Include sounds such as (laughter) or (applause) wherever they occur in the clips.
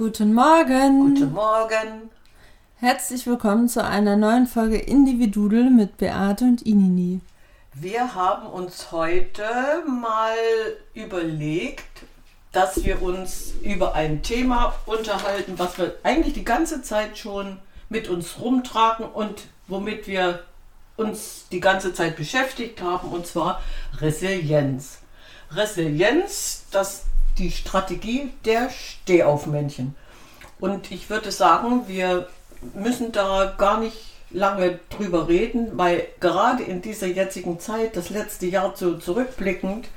Guten Morgen. Guten Morgen. Herzlich willkommen zu einer neuen Folge Individudel mit Beate und Inini. Wir haben uns heute mal überlegt, dass wir uns über ein Thema unterhalten, was wir eigentlich die ganze Zeit schon mit uns rumtragen und womit wir uns die ganze Zeit beschäftigt haben, und zwar Resilienz. Resilienz, das die Strategie der Stehaufmännchen. Und ich würde sagen, wir müssen da gar nicht lange drüber reden, weil gerade in dieser jetzigen Zeit, das letzte Jahr so zurückblickend,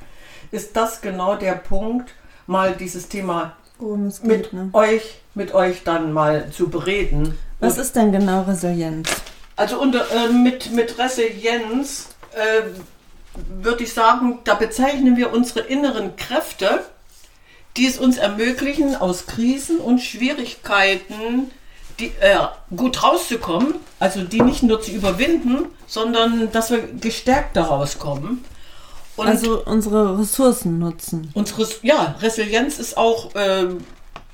ist das genau der Punkt, mal dieses Thema geht, mit ne? euch, mit euch dann mal zu bereden. Was ist denn genau Resilienz? Also unter, äh, mit, mit Resilienz äh, würde ich sagen, da bezeichnen wir unsere inneren Kräfte, die es uns ermöglichen, aus Krisen und Schwierigkeiten die, äh, gut rauszukommen, also die nicht nur zu überwinden, sondern dass wir gestärkt daraus kommen. Und also unsere Ressourcen nutzen. unsere ja, Resilienz ist auch, ähm,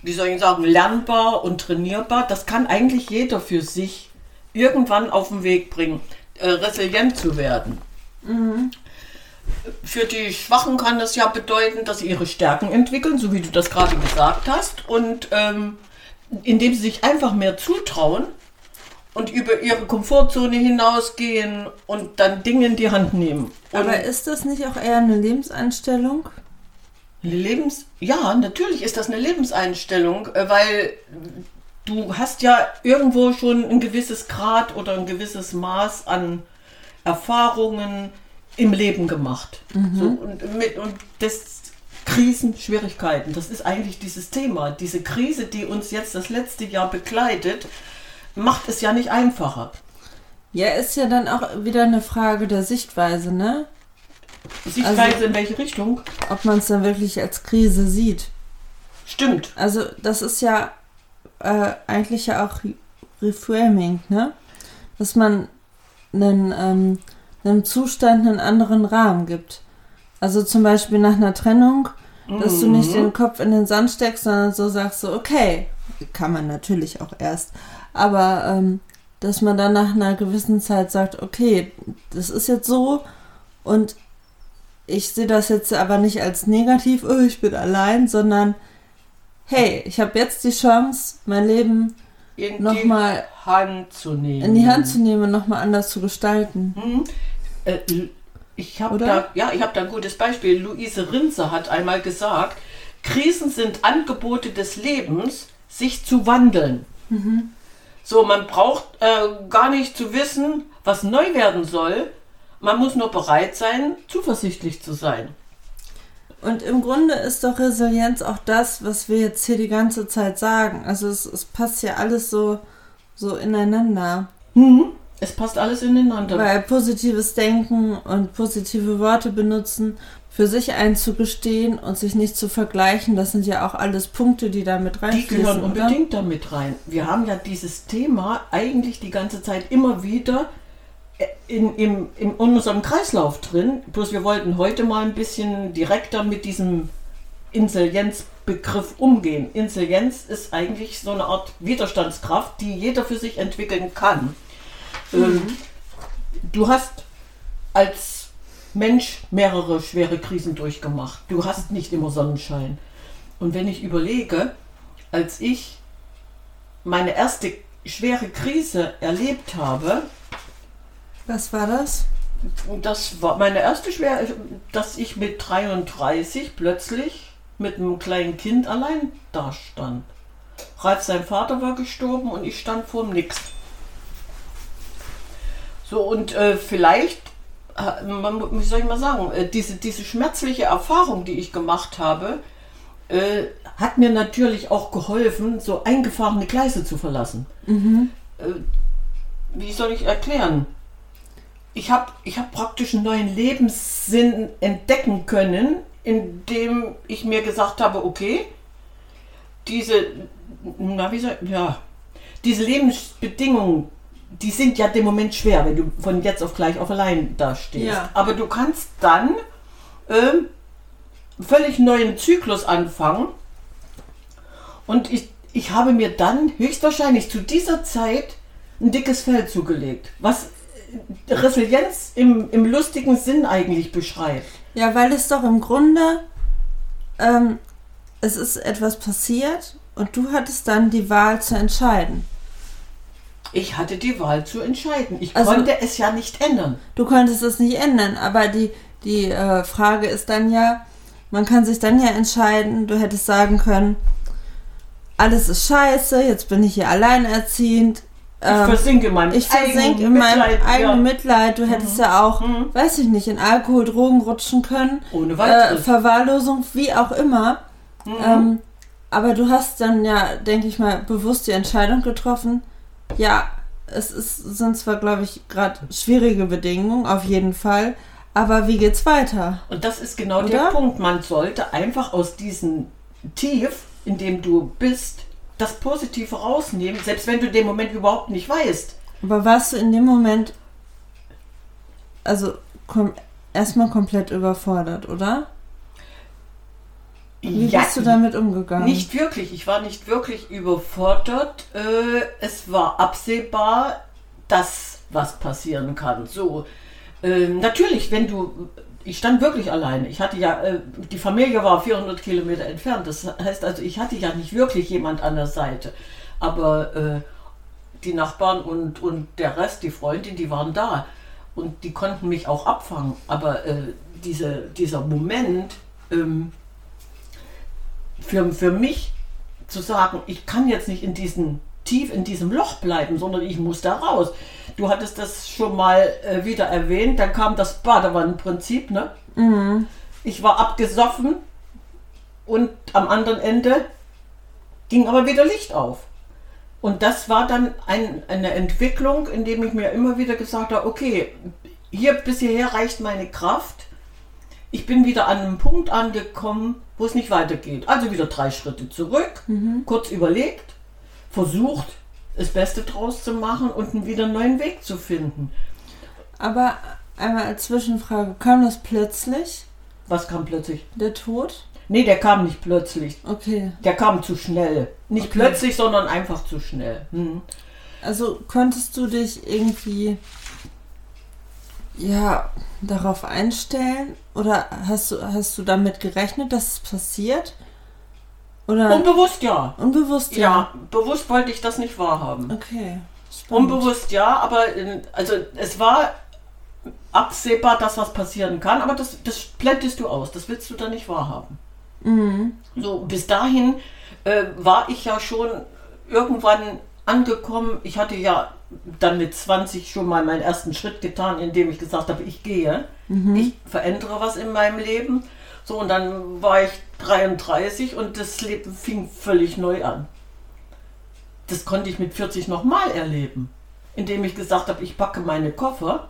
wie soll ich sagen, lernbar und trainierbar. Das kann eigentlich jeder für sich irgendwann auf den Weg bringen, äh, resilient zu werden. Für die Schwachen kann das ja bedeuten, dass sie ihre Stärken entwickeln, so wie du das gerade gesagt hast, und ähm, indem sie sich einfach mehr zutrauen und über ihre Komfortzone hinausgehen und dann Dinge in die Hand nehmen. Und Aber ist das nicht auch eher eine Lebenseinstellung? Lebens ja, natürlich ist das eine Lebenseinstellung, äh, weil du hast ja irgendwo schon ein gewisses Grad oder ein gewisses Maß an Erfahrungen im Leben gemacht. So, und, mit, und das Krisen, Schwierigkeiten, das ist eigentlich dieses Thema. Diese Krise, die uns jetzt das letzte Jahr begleitet, macht es ja nicht einfacher. Ja, ist ja dann auch wieder eine Frage der Sichtweise, ne? Sichtweise Also- in welche Richtung? Ob man es dann wirklich als Krise sieht. Stimmt. Also das ist ja äh, eigentlich ja auch Reframing, ne? Dass man einen, ähm, einem Zustand einen anderen Rahmen gibt. Also zum Beispiel nach einer Trennung, dass du nicht den Kopf in den Sand steckst, sondern so sagst so, okay, kann man natürlich auch erst, aber ähm, dass man dann nach einer gewissen Zeit sagt, okay, das ist jetzt so und ich sehe das jetzt aber nicht als negativ, oh, ich bin allein, sondern hey, ich habe jetzt die Chance, mein Leben Nochmal in die Hand zu nehmen und nochmal anders zu gestalten. Hm. Äh, ich habe da, ja, ich habe da ein gutes Beispiel. Luise Rinzer hat einmal gesagt, Krisen sind Angebote des Lebens, sich zu wandeln. So, man braucht äh, gar nicht zu wissen, was neu werden soll. Man muss nur bereit sein, zuversichtlich zu sein. Und im Grunde ist doch Resilienz auch das, was wir jetzt hier die ganze Zeit sagen. Also es, es passt ja alles so, so ineinander. Mhm. Es passt alles ineinander. Weil positives Denken und positive Worte benutzen, für sich einzugestehen und sich nicht zu vergleichen, das sind ja auch alles Punkte, die da mit Die reinfließen. gehören oder? unbedingt damit rein. Wir haben ja dieses Thema eigentlich die ganze Zeit immer wieder in, in, in unserem Kreislauf drin. Bloß wir wollten heute mal ein bisschen direkter mit diesem Insilienzbegriff umgehen. Insilienz ist eigentlich so eine Art Widerstandskraft, die jeder für sich entwickeln kann. Ähm, du hast als Mensch mehrere schwere Krisen durchgemacht. Du hast nicht immer Sonnenschein. Und wenn ich überlege, als ich meine erste schwere Krise erlebt habe, Was war das? das war meine erste schwere, dass ich mit 33 plötzlich mit einem kleinen Kind allein dastand. Ralf, sein Vater war gestorben und ich stand vorm Nix. So, und äh, vielleicht, äh, man, wie soll ich mal sagen, äh, diese, diese schmerzliche Erfahrung, die ich gemacht habe, äh, hat mir natürlich auch geholfen, so eingefahrene Gleise zu verlassen. Äh, wie soll ich erklären? Ich habe ich hab praktisch einen neuen Lebenssinn entdecken können, indem ich mir gesagt habe, okay, diese, na, wie soll, ja, diese Lebensbedingungen, die sind ja dem Moment schwer, wenn du von jetzt auf gleich auf allein da stehst. Ja. Aber du kannst dann ähm, völlig neuen Zyklus anfangen. Und ich, ich habe mir dann höchstwahrscheinlich zu dieser Zeit ein dickes Fell zugelegt, was äh, Resilienz im, im lustigen Sinn eigentlich beschreibt. Ja, weil es doch im Grunde, ähm, es ist etwas passiert und du hattest dann die Wahl zu entscheiden. Ich hatte die Wahl zu entscheiden. Ich Also- konnte es ja nicht ändern. Du konntest es nicht ändern, aber die, die äh, Frage ist dann ja, man kann sich dann ja entscheiden, du hättest sagen können, alles ist scheiße, jetzt bin ich hier alleinerziehend. Ich ähm, versinke in meinem ich versinke in meinem Mitleid, eigenen ja. Mitleid. Du hättest ja auch, Mhm. weiß ich nicht, in Alkohol, Drogen rutschen können. Ohne Äh, weiteres. Verwahrlosung, wie auch immer. Mhm. Ähm, aber du hast dann ja, denke ich mal, bewusst die Entscheidung getroffen. Ja, es ist, sind zwar, glaube ich, gerade schwierige Bedingungen, auf jeden Fall. Aber wie geht's weiter? Und das ist genau Oder? der Punkt. Man sollte einfach aus diesem Tief, in dem du bist, das Positive rausnehmen, selbst wenn du den Moment überhaupt nicht weißt. Aber warst du in dem Moment, also kom erstmal komplett überfordert, oder? Wie Ja, bist du damit umgegangen? Nicht wirklich. Ich war nicht wirklich überfordert. Äh, es war absehbar, dass was passieren kann. So, ähm, natürlich, wenn du. Ich stand wirklich alleine. Ich hatte ja, äh, die Familie war 400 Kilometer entfernt. Das heißt also, ich hatte ja nicht wirklich jemand an der Seite. Aber äh, die Nachbarn und, und der Rest, die Freundin, die waren da. Und die konnten mich auch abfangen. Aber äh, diese, dieser Moment, ähm, für, für mich zu sagen, ich kann jetzt nicht in diesem tief in diesem Loch bleiben, sondern ich muss da raus. Du hattest das schon mal äh, wieder erwähnt, dann kam das Badewannenprinzip, ne? Mhm. Ich war abgesoffen und am anderen Ende ging aber wieder Licht auf. Und das war dann ein, eine Entwicklung, in dem ich mir immer wieder gesagt habe, okay, hier bis hierher reicht meine Kraft. Ich bin wieder an einem Punkt angekommen, wo es nicht weitergeht. Also wieder drei Schritte zurück, kurz überlegt, versucht, das Beste draus zu machen und einen wieder neuen Weg zu finden. Aber einmal als Zwischenfrage, kam das plötzlich, Was kam plötzlich? der Tod? Nee, der kam nicht plötzlich. Okay. Der kam zu schnell. Nicht Okay. plötzlich, sondern einfach zu schnell. Hm. Also konntest du dich irgendwie ja darauf einstellen oder hast du hast du damit gerechnet, dass es passiert? Oder Unbewusst ja. unbewusst Ja, bewusst wollte ich das nicht wahrhaben. Okay. Spannend. Unbewusst ja, aber in, also es war absehbar, dass was passieren kann, aber das, das blendest du aus. Das willst du dann nicht wahrhaben. Mhm. So, bis dahin äh, war ich ja schon irgendwann angekommen. Ich hatte ja dann mit 20 schon mal meinen ersten Schritt getan, indem ich gesagt habe, ich gehe, ich verändere was in meinem Leben. So, und dann war ich 33 und das Leben fing völlig neu an. Das konnte ich mit 40 nochmal erleben, indem ich gesagt habe, ich packe meine Koffer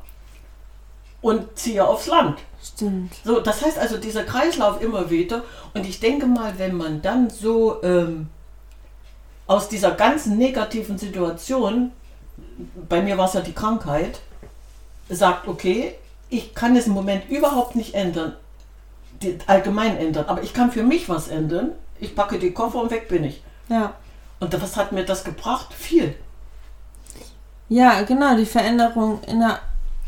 und ziehe aufs Land. Stimmt. So, das heißt also dieser Kreislauf immer wieder. Und ich denke mal, wenn man dann so ähm, aus dieser ganzen negativen Situation, bei mir war es ja die Krankheit, sagt, okay, ich kann es im Moment überhaupt nicht ändern, allgemein ändern, aber ich kann für mich was ändern. Ich packe die Koffer und weg bin ich. Ja. Und was hat mir das gebracht? Viel. Ja, genau, die Veränderung inner,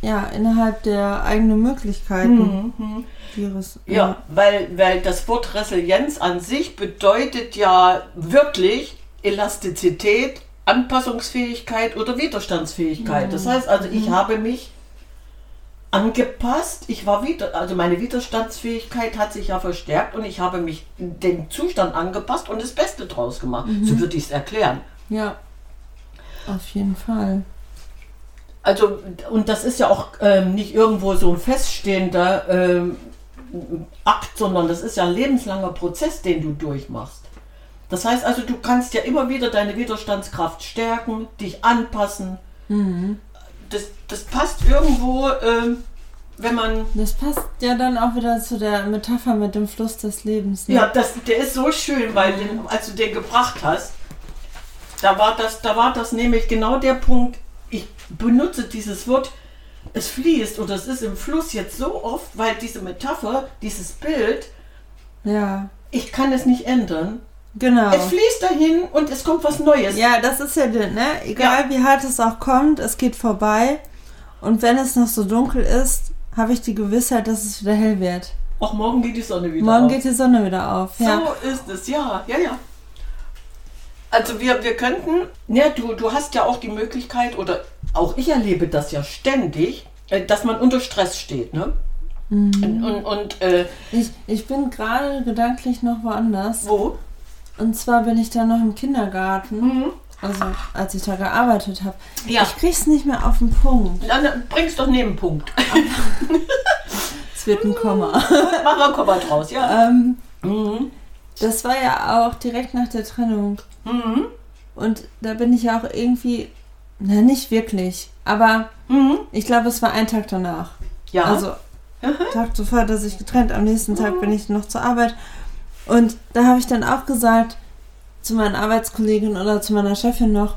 ja, innerhalb der eigenen Möglichkeiten. Mhm. Ihres, Ja, weil, weil das Wort Resilienz an sich bedeutet ja wirklich Elastizität, Anpassungsfähigkeit oder Widerstandsfähigkeit. Das heißt also, ich habe mich angepasst, ich war wieder, also meine Widerstandsfähigkeit hat sich ja verstärkt und ich habe mich dem Zustand angepasst und das Beste draus gemacht. So würde ich es erklären. Ja. Auf jeden Fall. Also, und das ist ja auch ähm, nicht irgendwo so ein feststehender ähm, Akt, sondern das ist ja ein lebenslanger Prozess, den du durchmachst. Das heißt also, du kannst ja immer wieder deine Widerstandskraft stärken, dich anpassen. Das, das passt irgendwo, ähm, wenn man. Das passt ja dann auch wieder zu der Metapher mit dem Fluss des Lebens. Ne? Ja, das, der ist so schön, weil den, als du den gebracht hast, da war, das, da war das nämlich genau der Punkt, ich benutze dieses Wort, es fließt oder es ist im Fluss jetzt so oft, weil diese Metapher, dieses Bild, Ja. ich kann es nicht ändern, Genau. Es fließt dahin und es kommt was Neues. Ja, das ist ja, ne? Egal wie hart es auch kommt, es geht vorbei. Und wenn es noch so dunkel ist, habe ich die Gewissheit, dass es wieder hell wird. Auch morgen geht die Sonne wieder Morgen auf. geht die Sonne wieder auf. Ja. So ist es, ja, ja, ja. Also wir, wir könnten, ja, du, du hast ja auch die Möglichkeit, oder auch ich erlebe das ja ständig, äh, dass man unter Stress steht, ne? Und, und, und äh, Ich, ich bin gerade gedanklich noch woanders. wo? Und zwar bin ich da noch im Kindergarten. Mhm. Also, als ich da gearbeitet habe. Ja. Ich krieg's nicht mehr auf den Punkt. Dann bringst doch Nebenpunkt. (laughs) Es wird ein Komma. (laughs) Machen wir Komma draus, ja. ähm, Mhm. das war ja auch direkt nach der Trennung. Mhm. Und da bin ich ja auch irgendwie, na nicht wirklich, aber Mhm. ich glaube, es war ein Tag danach. Ja. Also Tag zuvor, dass ich getrennt, am nächsten Tag bin ich noch zur Arbeit. Und da habe ich dann auch gesagt zu meinen Arbeitskolleginnen oder zu meiner Chefin noch,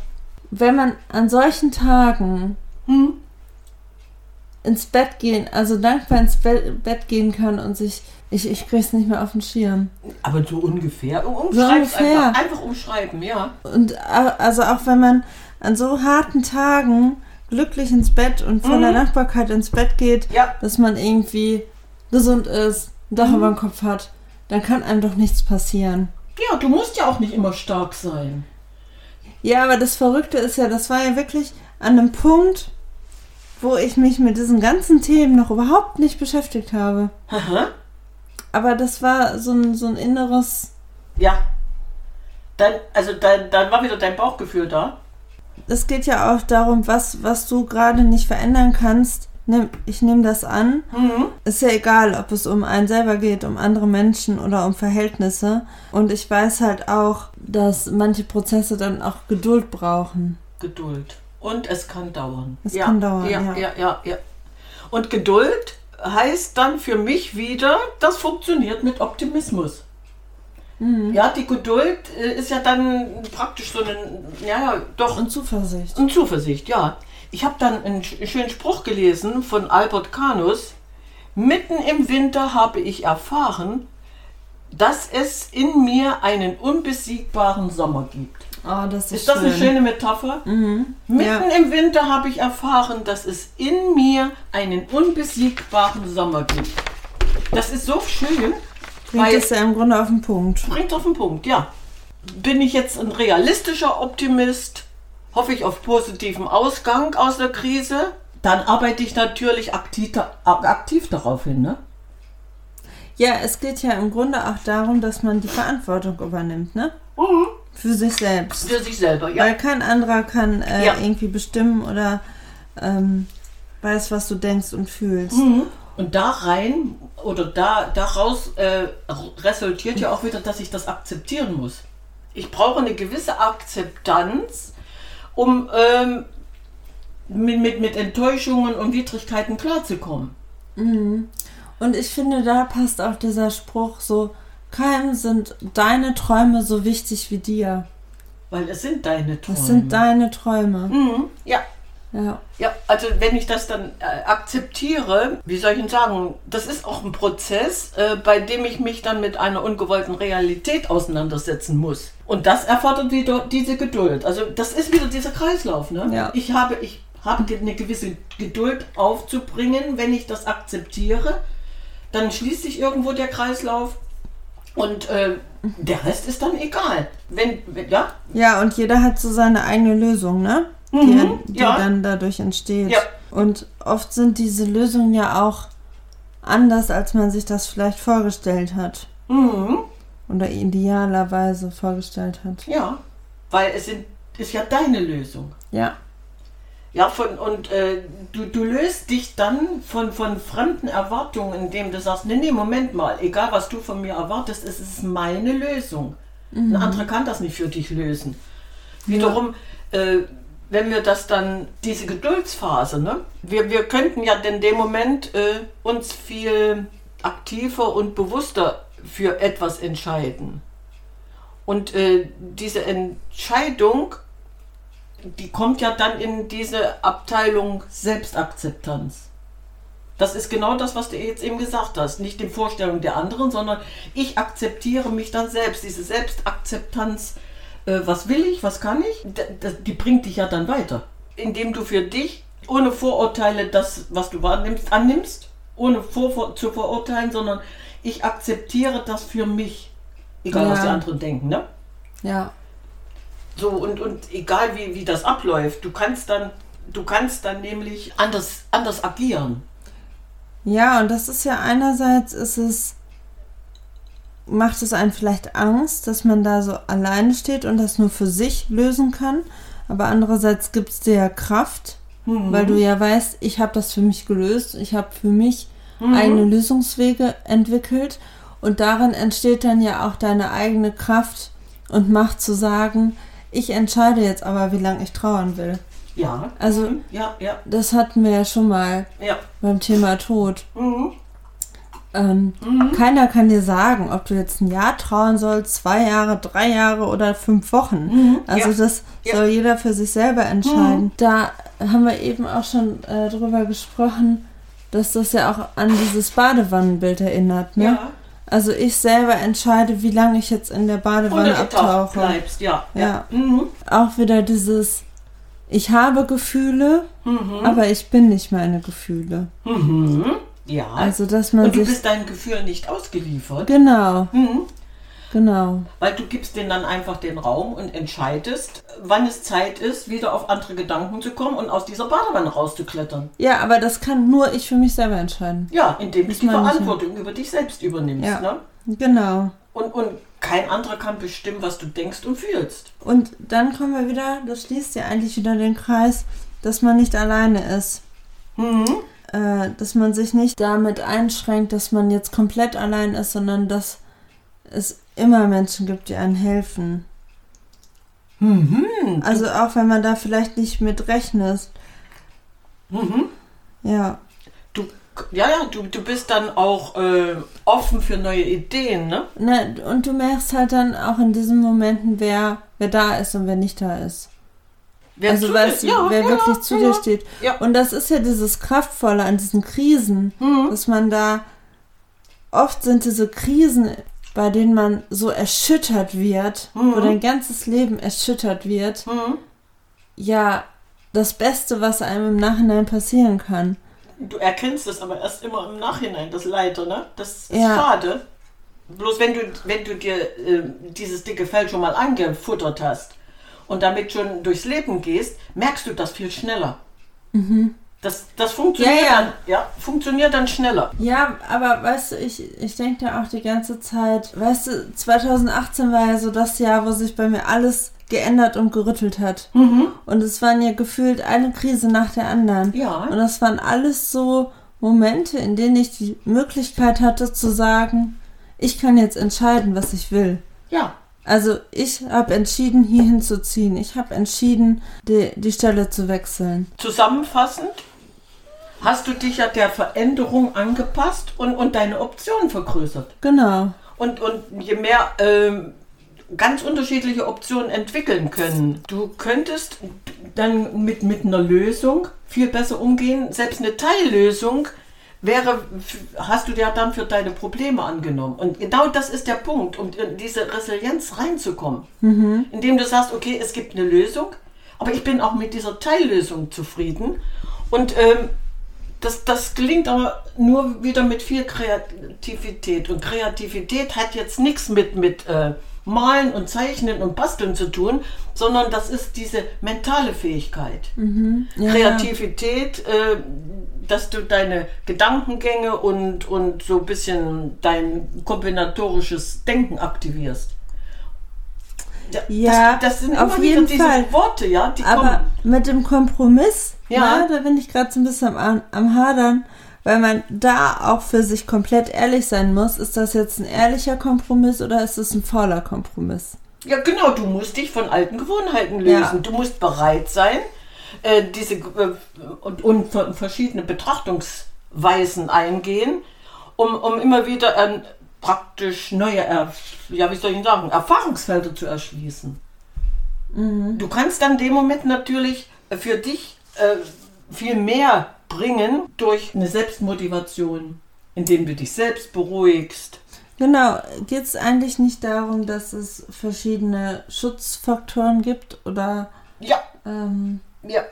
wenn man an solchen Tagen Mhm. ins Bett gehen, also dankbar ins Be Bett gehen kann und sich, ich, ich krieg's nicht mehr auf den Schirm. Aber so ungefähr. Um, umschreib's ungefähr. einfach. Einfach umschreiben, ja. Und also auch wenn man an so harten Tagen glücklich ins Bett und von der Dankbarkeit ins Bett geht, Ja. dass man irgendwie gesund ist, ein Dach über dem Kopf hat, dann kann einem doch nichts passieren. Ja, du musst ja auch nicht immer stark sein. Ja, aber das Verrückte ist ja, das war ja wirklich an einem Punkt, wo ich mich mit diesen ganzen Themen noch überhaupt nicht beschäftigt habe. Aha. Aber das war so ein, so ein inneres, Ja. Dann, also dann, dann war wieder dein Bauchgefühl da. es geht ja auch darum, was, was du gerade nicht verändern kannst. Nimm, ich nehme das an. Mhm. Ist ja egal, ob es um einen selber geht, um andere Menschen oder um Verhältnisse. Und ich weiß halt auch, dass manche Prozesse dann auch Geduld brauchen. Geduld. Und es kann dauern. Es kann dauern, ja, ja. ja, ja, ja. Und Geduld heißt dann für mich wieder, das funktioniert mit Optimismus. Mhm. Ja, die Geduld äh, ist ja dann praktisch so ein, ja, ja, doch, Und Zuversicht. Und Zuversicht, ja. Ich habe dann einen sch- schönen Spruch gelesen von Albert Canus. Mitten im Winter habe ich erfahren, dass es in mir einen unbesiegbaren Sommer gibt. Oh, das ist, Ist das schön. eine schöne Metapher? Mhm. Mitten Ja. im Winter habe ich erfahren, dass es in mir einen unbesiegbaren Sommer gibt. Das ist so schön. Bringt es ja im Grunde auf den Punkt. Bringt auf den Punkt, ja. Bin ich jetzt ein realistischer Optimist? Hoffe ich auf positiven Ausgang aus der Krise? Dann arbeite ich natürlich aktiv, aktiv darauf hin, ne? Ja, es geht ja im Grunde auch darum, dass man die Verantwortung übernimmt, ne? Mhm. Für sich selbst. Für sich selber, ja. Weil kein anderer kann äh, Ja. irgendwie bestimmen oder ähm, weiß, was du denkst und fühlst. Mhm. Und da rein oder da daraus äh, resultiert ja auch wieder, dass ich das akzeptieren muss. Ich brauche eine gewisse Akzeptanz, um ähm, mit, mit, mit Enttäuschungen und Widrigkeiten klarzukommen. Mhm. Und ich finde, da passt auch dieser Spruch so, keinem sind deine Träume so wichtig wie dir. Weil es sind deine Träume. Das sind deine Träume. Mhm. Ja, Ja. ja, also wenn ich das dann äh, akzeptiere, wie soll ich denn sagen, das ist auch ein Prozess, äh, bei dem ich mich dann mit einer ungewollten Realität auseinandersetzen muss. Und das erfordert wieder diese Geduld. Also das ist wieder dieser Kreislauf. Ne? Ja. Ich habe, ich habe eine gewisse Geduld aufzubringen, wenn ich das akzeptiere. Dann schließt sich irgendwo der Kreislauf und äh, der Rest ist dann egal. Wenn, wenn ja, Ja, und jeder hat so seine eigene Lösung, ne? Die, Mhm, die ja. dann dadurch entsteht. Ja. Und oft sind diese Lösungen ja auch anders, als man sich das vielleicht vorgestellt hat. mhm. Oder idealerweise vorgestellt hat. Ja, weil es sind, ist ja deine Lösung. Ja. Ja, von, und äh, du, du löst dich dann von, von fremden Erwartungen, indem du sagst, nee, nee, Moment mal, egal was du von mir erwartest, es ist meine Lösung. Ein anderer kann das nicht für dich lösen. Wiederum, äh, wenn wir das dann, diese Geduldsphase, ne? wir, wir könnten ja in dem Moment äh, uns viel aktiver und bewusster für etwas entscheiden. Und äh, diese Entscheidung, die kommt ja dann in diese Abteilung Selbstakzeptanz. Das ist genau das, was du jetzt eben gesagt hast. Nicht den Vorstellungen der anderen, sondern ich akzeptiere mich dann selbst. Diese Selbstakzeptanz, äh, was will ich, was kann ich, die bringt dich ja dann weiter. Indem du für dich ohne Vorurteile das, was du wahrnimmst, annimmst, ohne vor, vor, zu verurteilen, sondern ich akzeptiere das für mich. Egal, was Ja. die anderen denken, ne? Ja. So, und, und egal wie, wie das abläuft, du kannst dann, du kannst dann nämlich anders, anders agieren. Ja, und das ist ja einerseits ist es, macht es einem vielleicht Angst, dass man da so alleine steht und das nur für sich lösen kann. Aber andererseits gibt es dir ja Kraft, weil du ja weißt, ich habe das für mich gelöst, ich habe für mich eigene Lösungswege entwickelt und darin entsteht dann ja auch deine eigene Kraft und Macht zu sagen, ich entscheide jetzt aber, wie lange ich trauern will. Ja. Also- Mhm. ja, ja, Das hatten wir ja schon mal ja. beim Thema Tod. Mhm. Ähm, Keiner kann dir sagen, ob du jetzt ein Jahr trauern sollst, zwei Jahre, drei Jahre oder fünf Wochen. Also ja. das Ja. soll jeder für sich selber entscheiden. Da haben wir eben auch schon äh, drüber gesprochen, dass das ja auch an dieses Badewannenbild erinnert. Ne? Ja. Also ich selber entscheide, wie lange ich jetzt in der Badewanne Untergetaucht abtauche. bleibst, ja. Ja. Mhm. Auch wieder dieses, ich habe Gefühle, aber ich bin nicht meine Gefühle. Mhm. Ja. Also dass man und du bist deinen Gefühlen nicht ausgeliefert, Genau, mhm. genau. weil du gibst denen dann einfach den Raum und entscheidest, wann es Zeit ist, wieder auf andere Gedanken zu kommen und aus dieser Badewanne rauszuklettern. Ja, aber das kann nur ich für mich selber entscheiden. Ja, indem du Das die meine ich. Verantwortung über dich selbst übernimmst. Ja. Ne? Genau. Und, und kein anderer kann bestimmen, was du denkst und fühlst. Und dann kommen wir wieder, das schließt ja eigentlich wieder den Kreis, dass man nicht alleine ist. Mhm. Äh, dass man sich nicht damit einschränkt, dass man jetzt komplett allein ist, sondern dass es immer Menschen gibt, die einem helfen. Mhm. Also auch wenn man da vielleicht nicht mit rechnet. Mhm. Ja. Du, ja, ja, du, du bist dann auch äh, offen für neue Ideen, ne? Ne, und du merkst halt dann auch in diesen Momenten, wer, wer da ist und wer nicht da ist. Wer also du, ja, wer ja, wirklich ja, zu dir steht. Und das ist ja dieses Kraftvolle an diesen Krisen, Mhm. dass man da oft sind diese Krisen, bei denen man so erschüttert wird, wo Mhm. dein ganzes Leben erschüttert wird, Mhm. ja das Beste, was einem im Nachhinein passieren kann. Du erkennst es aber erst immer im Nachhinein, das Leid, ne? Das ist schade. Bloß wenn du, wenn du dir äh, dieses dicke Fell schon mal angefuttert hast und damit schon durchs Leben gehst, merkst du das viel schneller. Das, das funktioniert, Mhm. Ja, ja. Dann, ja, funktioniert dann schneller. Ja, aber weißt du, ich, ich denke da auch die ganze Zeit, weißt du, 2018 war ja so das Jahr, wo sich bei mir alles geändert und gerüttelt hat. Und es waren ja gefühlt eine Krise nach der anderen. Ja. Und das waren alles so Momente, in denen ich die Möglichkeit hatte zu sagen, ich kann jetzt entscheiden, was ich will. Ja. Also ich habe entschieden, hier hinzuziehen. Ich habe entschieden, die, die Stelle zu wechseln. Zusammenfassend hast du dich ja der Veränderung angepasst und, und deine Optionen vergrößert. Genau. Und, und je mehr ähm, ganz unterschiedliche Optionen entwickeln können, du könntest dann mit, mit einer Lösung viel besser umgehen. Selbst eine Teillösung wäre, hast du ja dann für deine Probleme angenommen. Und genau das ist der Punkt, um in diese Resilienz reinzukommen. Indem du sagst, okay, es gibt eine Lösung, aber ich bin auch mit dieser Teillösung zufrieden. Und ähm, das, das gelingt aber nur wieder mit viel Kreativität. Und Kreativität hat jetzt nichts mit, mit äh, Malen und Zeichnen und Basteln zu tun, sondern das ist diese mentale Fähigkeit. Ja, Kreativität, äh, dass du deine Gedankengänge und, und so ein bisschen dein kombinatorisches Denken aktivierst. Ja, das, das sind auf immer jeden wieder diese Fall. Worte, ja, die Aber kommen. mit dem Kompromiss, Ja. ja. da bin ich gerade so ein bisschen am, am Hadern, weil man da auch für sich komplett ehrlich sein muss. Ist das jetzt ein ehrlicher Kompromiss oder ist es ein fauler Kompromiss? Ja, genau, du musst dich von alten Gewohnheiten lösen. Ja. Du musst bereit sein, äh, diese äh, und, und ver- verschiedene Betrachtungsweisen eingehen, um, um immer wieder ähm, praktisch neue, ja, wie soll ich sagen, Erfahrungsfelder zu erschließen. Du kannst dann dem Moment natürlich für dich äh, viel mehr bringen durch eine Selbstmotivation, indem du dich selbst beruhigst. Genau, geht es eigentlich nicht darum, dass es verschiedene Schutzfaktoren gibt oder Ja, ähm, ja,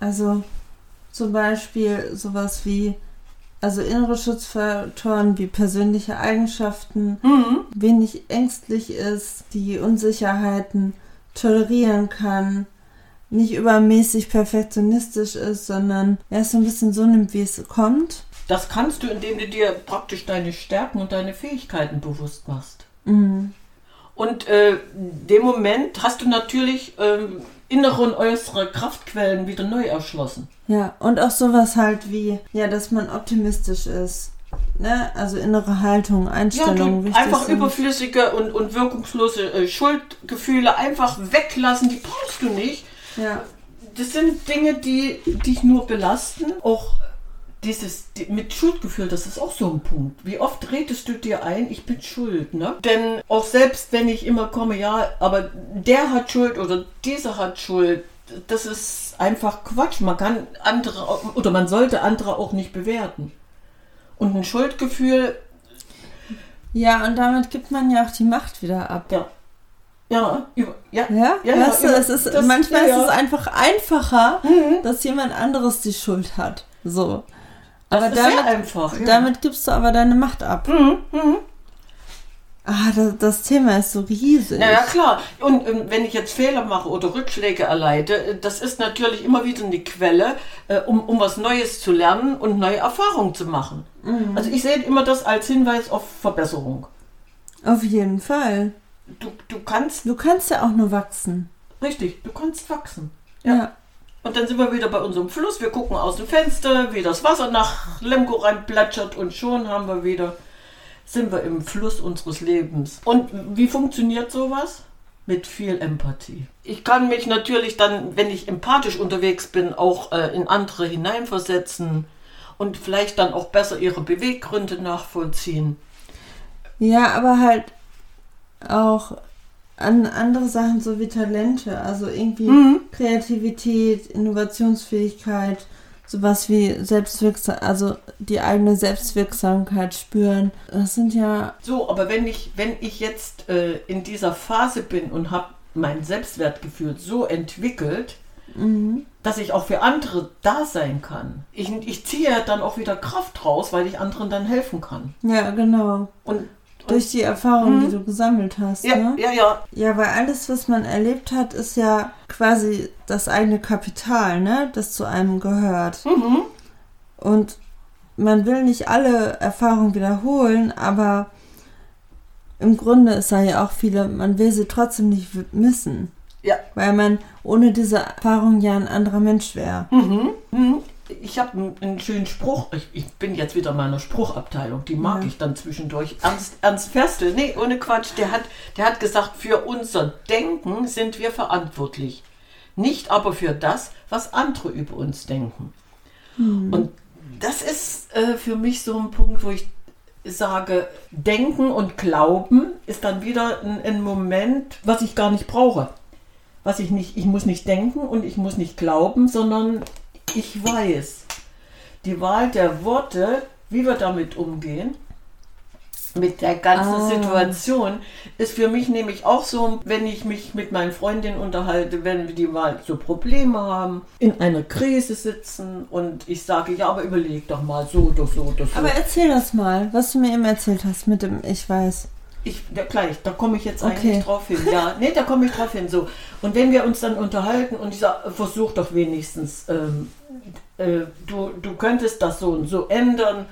also zum Beispiel sowas wie, also innere Schutzfaktoren wie persönliche Eigenschaften, mhm. wenig ängstlich ist, die Unsicherheiten tolerieren kann, nicht übermäßig perfektionistisch ist, sondern erst so ein bisschen so nimmt, wie es kommt. das kannst du, indem du dir praktisch deine Stärken und deine Fähigkeiten bewusst machst. Mhm. Und äh, dem Moment hast du natürlich ähm, innere und äußere Kraftquellen wieder neu erschlossen. Ja, und auch sowas halt wie, ja, dass man optimistisch ist. Ne? Also innere Haltung, Ja, Einstellung, wichtig einfach sind. überflüssige und, und wirkungslose äh, Schuldgefühle einfach weglassen, die brauchst du nicht. Ja, Das sind Dinge, die dich nur belasten. Auch dieses die, mit Schuldgefühl, das ist auch so ein Punkt. Wie oft redest du dir ein, ich bin schuld, ne? Denn auch selbst wenn ich immer komme, ja, aber der hat Schuld oder dieser hat Schuld, das ist einfach Quatsch. Man kann andere oder man sollte andere auch nicht bewerten. Und ein Schuldgefühl, ja, und damit gibt man ja auch die Macht wieder ab. ja, ja, über, ja, Ja, Ja, ja, weißt du, über- es ist, das- manchmal ja, ist es ja. einfach einfacher, Mhm. dass jemand anderes die Schuld hat. So. das Aber ist sehr damit, einfach. Ja. damit gibst du aber deine Macht ab. Mhm, mhm. Ah, das, das Thema ist so riesig. Ja, ja, klar. Und ähm, wenn ich jetzt Fehler mache oder Rückschläge erleide, äh, das ist natürlich immer wieder eine Quelle, äh, um, um was Neues zu lernen und neue Erfahrungen zu machen. Mhm. Also ich sehe immer das als Hinweis auf Verbesserung. Auf jeden Fall. Du, du kannst, Du kannst ja auch nur wachsen. richtig, du kannst wachsen. Ja. Ja. Und dann sind wir wieder bei unserem Fluss. Wir gucken aus dem Fenster, wie das Wasser nach Lemgo rein plätschert und schon haben wir wieder, sind wir im Fluss unseres Lebens. Und wie funktioniert sowas? Mit viel Empathie. Ich kann mich natürlich dann, wenn ich empathisch unterwegs bin, auch äh, in andere hineinversetzen und vielleicht dann auch besser ihre Beweggründe nachvollziehen. Ja, aber halt auch an andere Sachen so wie Talente, also irgendwie Mhm. Kreativität, Innovationsfähigkeit, sowas wie Selbstwirksam, also die eigene Selbstwirksamkeit spüren. Das sind ja, So, aber wenn ich, wenn ich jetzt äh, in dieser Phase bin und habe mein Selbstwertgefühl so entwickelt, mhm. dass ich auch für andere da sein kann. Ich, ich ziehe dann auch wieder Kraft raus, weil ich anderen dann helfen kann. ja, genau. Und, und Durch die Erfahrung, Mhm. die du gesammelt hast. ja, ne? ja, ja, Ja, weil alles, was man erlebt hat, ist ja quasi das eigene Kapital, ne? Das zu einem gehört. mhm. Und man will nicht alle Erfahrungen wiederholen, aber im Grunde ist da ja auch viele, man will sie trotzdem nicht missen. Ja. Weil man ohne diese Erfahrung ja ein anderer Mensch wäre. Mhm. Mhm. Ich habe einen, schönen Spruch. Ich, ich bin jetzt wieder in meiner Spruchabteilung. Die mag Ja. ich dann zwischendurch. Ernst, Ernst Ferstel, nee, ohne Quatsch. Der hat, der hat gesagt, für unser Denken sind wir verantwortlich. Nicht aber für das, was andere über uns denken. Und das ist äh, für mich so ein Punkt, wo ich sage, Denken und Glauben ist dann wieder ein, ein Moment, was ich gar nicht brauche. Was ich nicht, ich muss nicht denken und ich muss nicht glauben, sondern ich weiß. Die Wahl der Worte, wie wir damit umgehen, mit der ganzen Ah. Situation, ist für mich nämlich auch so, wenn ich mich mit meinen Freundinnen unterhalte, wenn wir die mal so Probleme haben, in einer Krise sitzen und ich sage, ja, aber überleg doch mal so oder so oder so. Aber erzähl das mal, was du mir eben erzählt hast mit dem Ich weiß. Ich, ja, gleich, da komme ich jetzt Okay. eigentlich drauf hin. Ja, nee, da komme ich drauf hin. So. Und wenn wir uns dann unterhalten und ich sage, versuch doch wenigstens, ähm, äh, du, du könntest das so und so ändern.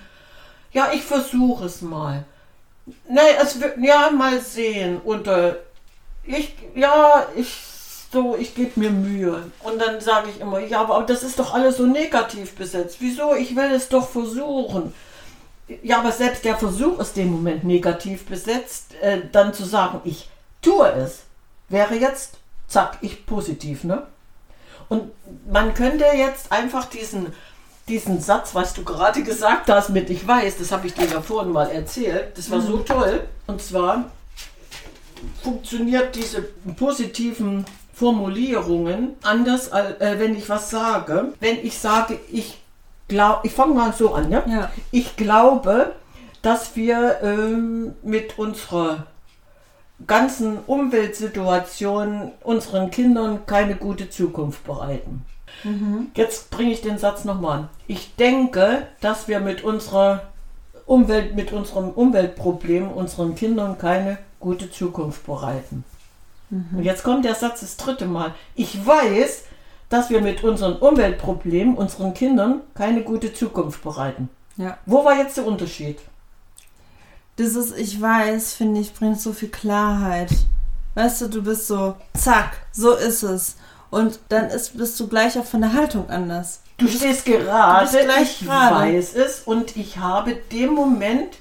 Ja, ich versuche es mal. Nee, es wird, ja, mal sehen. Und äh, ich, ja, ich, so, ich gebe mir Mühe. Und dann sage ich immer, ja, aber das ist doch alles so negativ besetzt. Wieso? Ich will es doch versuchen. Ja, aber selbst der Versuch ist dem Moment negativ besetzt, äh, dann zu sagen, ich tue es, wäre jetzt, zack, ich positiv, ne? Und man könnte jetzt einfach diesen, diesen Satz, was du gerade gesagt hast mit Ich weiß, das habe ich dir ja vorhin mal erzählt, das war so toll. Und zwar funktioniert diese positiven Formulierungen anders, als äh, wenn ich was sage. Wenn ich sage, ich glaube, ich fange mal so an, ja? Ja. Ich glaube, dass wir ähm, mit unserer ganzen Umweltsituation unseren Kindern keine gute Zukunft bereiten. Jetzt bringe ich den Satz nochmal an. Ich denke, dass wir mit unserer Umwelt, mit unserem Umweltproblem unseren Kindern keine gute Zukunft bereiten. Und jetzt kommt der Satz das dritte Mal. Ich weiß, dass wir mit unseren Umweltproblemen unseren Kindern keine gute Zukunft bereiten. Ja. Wo war jetzt der Unterschied? Dieses Ich weiß, finde ich, bringt so viel Klarheit. Weißt du, du bist so, zack, so ist es. Und dann ist, bist du gleich auch von der Haltung anders. Du stehst gerade, Du bist gleich ich gerade. weiß es und ich habe dem Moment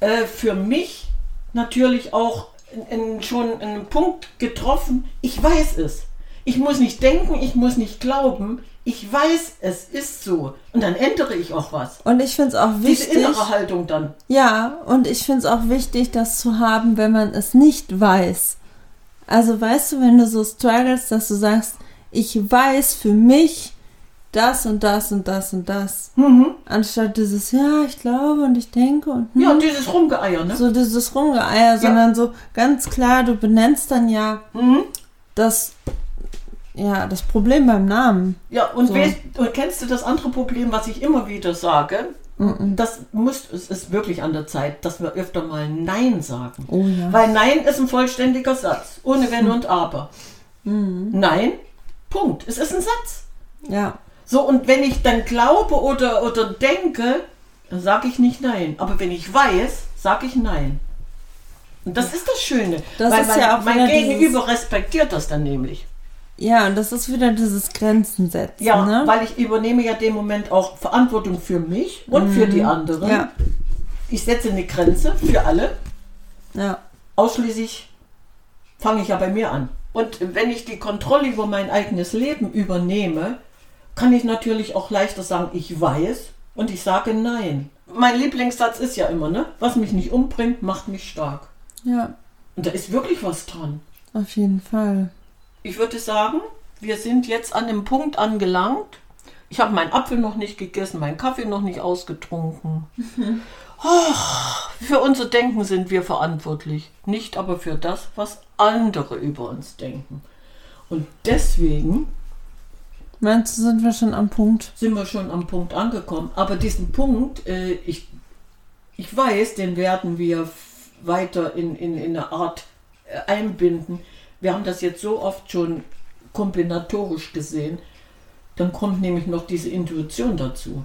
äh, für mich natürlich auch in, in, schon einen Punkt getroffen, ich weiß es. Ich muss nicht denken, ich muss nicht glauben, ich weiß, es ist so. Und dann ändere ich auch was. Und ich finde es auch Diese wichtig. innere Haltung dann. Ja, und ich finde es auch wichtig, das zu haben, wenn man es nicht weiß. Also weißt du, wenn du so struggles, dass du sagst, ich weiß für mich das und das und das und das. Mhm. Anstatt dieses, ja, ich glaube und ich denke und hm, Ja, und dieses Rumgeeier, ne? so dieses Rumgeeier, sondern so ganz klar, du benennst dann ja Mhm. das, ja, das Problem beim Namen. Ja, und, So. weißt, kennst du das andere Problem, was ich immer wieder sage? Das muss, es ist wirklich an der Zeit, dass wir öfter mal Nein sagen. Oh ja. Weil Nein ist ein vollständiger Satz, ohne Hm. Wenn und Aber. Nein, Punkt. Es ist ein Satz. Ja. So, und wenn ich dann glaube oder, oder denke, dann sage ich nicht Nein. Aber wenn ich weiß, sage ich Nein. Und das ist das Schöne. Das weil ist mein, ja auch mein Gegenüber respektiert das dann nämlich. Ja, und das ist wieder dieses Grenzen setzen, Ja, ne? weil ich übernehme ja dem Moment auch Verantwortung für mich und für die anderen. Mhm. Ja, Ich setze eine Grenze für alle. ja. Ausschließlich fange ich ja bei mir an. Und wenn ich die Kontrolle über mein eigenes Leben übernehme, kann ich natürlich auch leichter sagen, ich weiß und ich sage nein. Mein Lieblingssatz ist ja immer, ne? Was mich nicht umbringt, macht mich stark. Ja, Und da ist wirklich was dran. auf jeden Fall. Ich würde sagen, wir sind jetzt an dem Punkt angelangt. Ich habe meinen Apfel noch nicht gegessen, meinen Kaffee noch nicht ausgetrunken. (laughs) Ach, für unser Denken sind wir verantwortlich, nicht aber für das, was andere über uns denken. Und deswegen Meinst du, sind wir schon am Punkt? sind wir schon am Punkt angekommen. Aber diesen Punkt, äh, ich, ich weiß, den werden wir weiter in, in, in eine Art äh, einbinden. Wir haben das jetzt so oft schon kombinatorisch gesehen. Dann kommt nämlich noch diese Intuition dazu.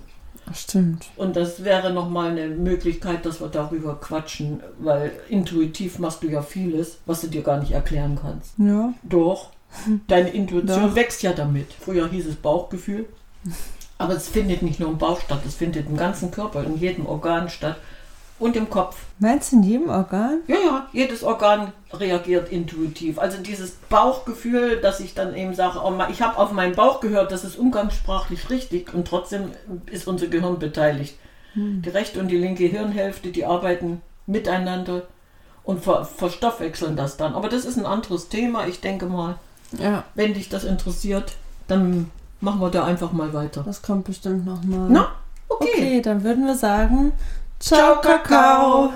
Ach, stimmt. Und das wäre nochmal eine Möglichkeit, dass wir darüber quatschen, weil intuitiv machst du ja vieles, was du dir gar nicht erklären kannst. Ja. Doch. (laughs) Deine Intuition Doch. wächst ja damit. Früher hieß es Bauchgefühl. (laughs) Aber es findet nicht nur im Bauch statt, es findet im ganzen Körper, in jedem Organ statt und im Kopf. Meinst du in jedem Organ? Ja, ja, jedes Organ reagiert intuitiv. Also dieses Bauchgefühl, dass ich dann eben sage, oh, ich habe auf meinen Bauch gehört, das ist umgangssprachlich richtig und trotzdem ist unser Gehirn beteiligt. Die rechte und die linke Hirnhälfte, die arbeiten miteinander und ver verstoffwechseln das dann. Aber das ist ein anderes Thema. Ich denke mal, Ja. wenn dich das interessiert, dann machen wir da einfach mal weiter. Das kommt bestimmt nochmal. Na, okay. Okay, dann würden wir sagen, Tchau, Cacau!